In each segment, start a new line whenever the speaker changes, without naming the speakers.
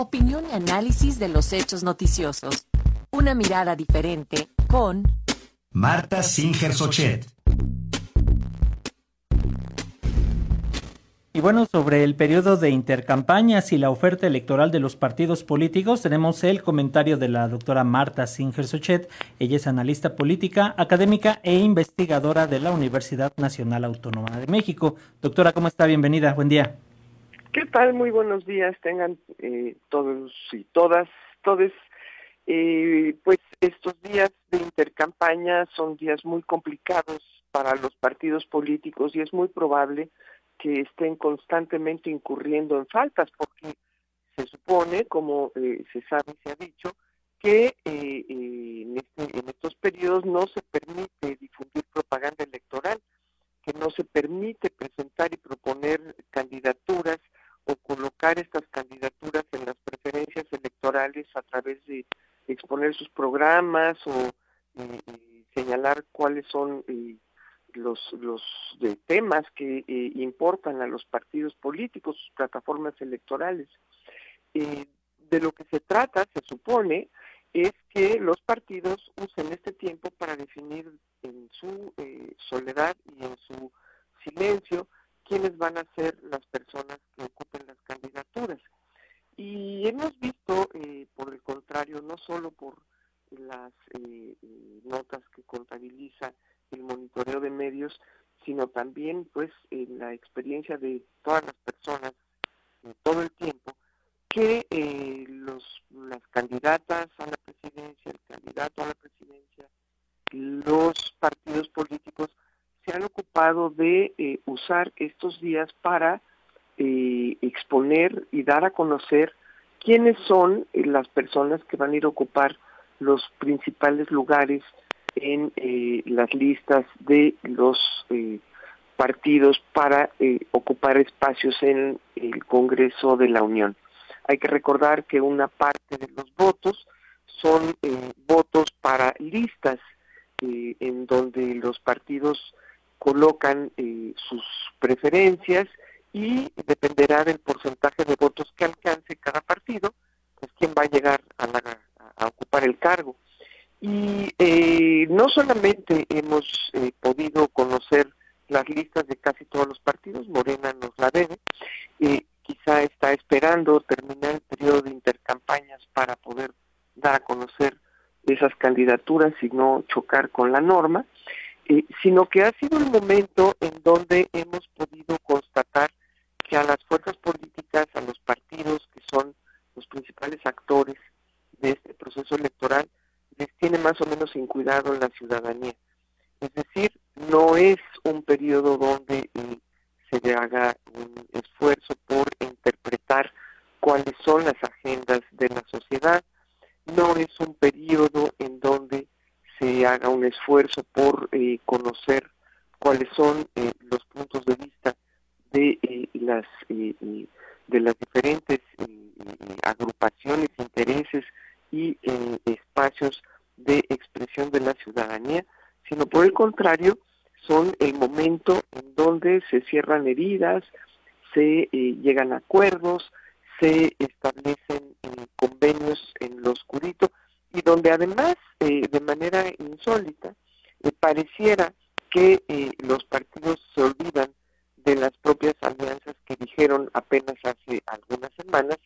Opinión y análisis de los hechos noticiosos. Una mirada diferente con
Marta Singer Sochet.
Y bueno, sobre el periodo de intercampañas y la oferta electoral de los partidos políticos, tenemos el comentario de la doctora Marta Singer Sochet. Ella es analista política, académica e investigadora de la Universidad Nacional Autónoma de México. Doctora, ¿cómo está? Bienvenida. Buen día.
¿Qué tal? Muy buenos días. Tengan eh, todos y todas, todos. Eh, pues estos días de intercampaña son días muy complicados para los partidos políticos y es muy probable que estén constantemente incurriendo en faltas, porque se supone, como eh, se sabe y se ha dicho, que eh, eh, en, este, en estos periodos no se permite difundir señalar cuáles son los, los de temas que eh, importan a los partidos políticos, sus plataformas electorales. Eh, de lo que se trata, se supone, es que los partidos usen este tiempo para definir en su eh, soledad y en su silencio quiénes van a ser las personas que ocupen las candidaturas. Y hemos visto, por el contrario, no solo por las notas que contabiliza el monitoreo de medios, sino también pues en la experiencia de todas las personas todo el tiempo que eh, los las candidatas a la presidencia, el candidato a la presidencia, los partidos políticos se han ocupado de eh, usar estos días para eh, exponer y dar a conocer quiénes son las personas que van a ir a ocupar los principales lugares en eh, las listas de los eh, partidos para eh, ocupar espacios en el Congreso de la Unión. Hay que recordar que una parte de los votos son votos para listas en donde los partidos colocan sus preferencias y dependerá del porcentaje de votos que alcance cada partido, pues quién va a llegar a ocupar el cargo. Y eh, no solamente hemos eh, podido conocer las listas de casi todos los partidos, Morena nos la debe, eh, quizá está esperando terminar el periodo de intercampañas para poder dar a conocer esas candidaturas y no chocar con la norma, eh, sino que ha sido el momento en donde hemos la ciudadanía. Es decir, no es un periodo donde eh, se haga un esfuerzo por interpretar cuáles son las agendas de la sociedad, no es un periodo en donde se haga un esfuerzo por eh, conocer cuáles son eh, los puntos de vista de las de las diferentes agrupaciones, intereses y espacios de expresión de la ciudadanía, sino por el contrario, son el momento en donde se cierran heridas, se eh, llegan acuerdos, se establecen eh, convenios en lo oscurito y donde además, eh, de manera insólita, pareciera que los partidos se olvidan de las propias alianzas que dijeron apenas hace algunas semanas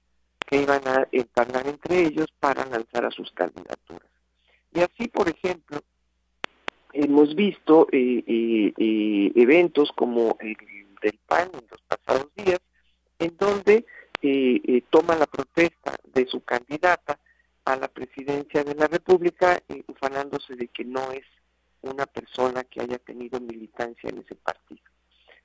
que iban a entablar entre ellos para lanzar a sus candidaturas. Y así, por ejemplo, hemos visto eh, eh, eh, eventos como el del PAN en los pasados días, en donde toma la protesta de su candidata a la presidencia de la República, ufanándose de que no es una persona que haya tenido militancia en ese partido.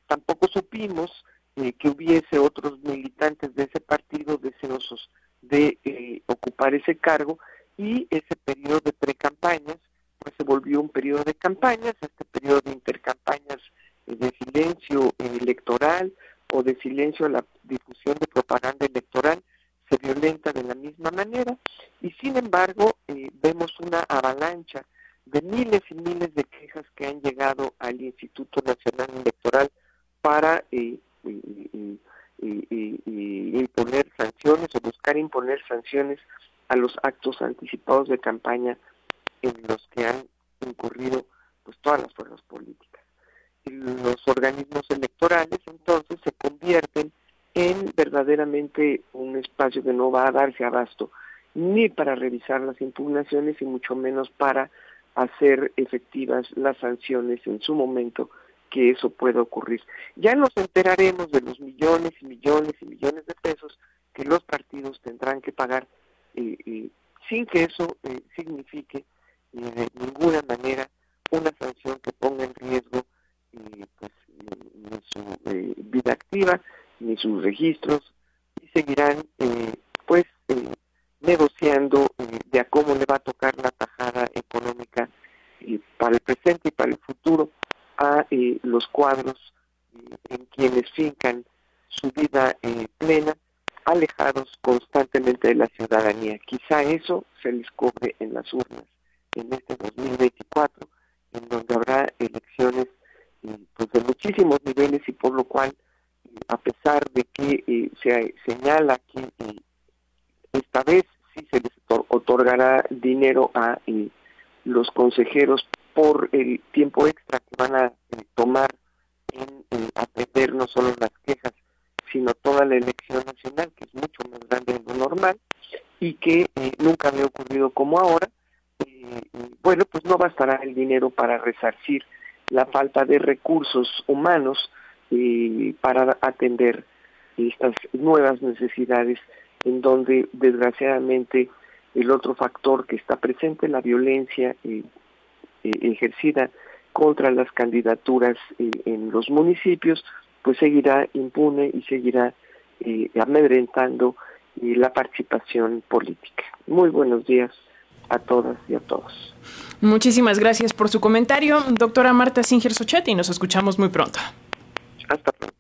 Tampoco supimos que hubiese otros militantes de ese partido deseosos de ocupar ese cargo y ese periodo de precampañas pues se volvió un periodo de campañas, este periodo de intercampañas eh, de silencio electoral o de silencio a la difusión de propaganda electoral se violenta de la misma manera. Y sin embargo eh, vemos una avalancha de miles y miles de quejas que han llegado al Instituto Nacional Electoral para eh, imponer sanciones o buscar imponer sanciones a los actos anticipados de campaña en los que han incurrido pues todas las fuerzas políticas. los organismos electorales entonces se convierten en verdaderamente un espacio que no va a darse abasto ni para revisar las impugnaciones y mucho menos para hacer efectivas las sanciones en su momento que eso pueda ocurrir. Ya nos enteraremos de los millones y millones y millones de pesos que los partidos tendrán que pagar sin que eso eh, signifique de ninguna manera una sanción que ponga en riesgo pues, ni su vida activa ni sus registros y seguirán pues negociando de a cómo le va a tocar la tajada económica para el presente y para el futuro a eh, los cuadros eh, en quienes fincan su vida eh, plena, alejados constantemente de la ciudadanía. Quizá eso se les cobre en las urnas en este 2024, en donde habrá elecciones pues de muchísimos niveles y por lo cual, a pesar de que se señala que esta vez sí se les otorgará dinero a los consejeros por el tiempo extra que van a eh, tomar en atender no solo las quejas, sino toda la elección nacional, que es mucho más grande de lo normal y que eh, nunca había ocurrido como ahora. Eh, bueno, pues no bastará el dinero para resarcir la falta de recursos humanos para atender estas nuevas necesidades en donde desgraciadamente el otro factor que está presente, la violencia eh, ejercida contra las candidaturas eh, en los municipios, pues seguirá impune y seguirá eh, amedrentando la participación política. Muy buenos días a todas y a todos.
Muchísimas gracias por su comentario, doctora Marta Singer Sochetti. Nos escuchamos muy pronto.
Hasta pronto.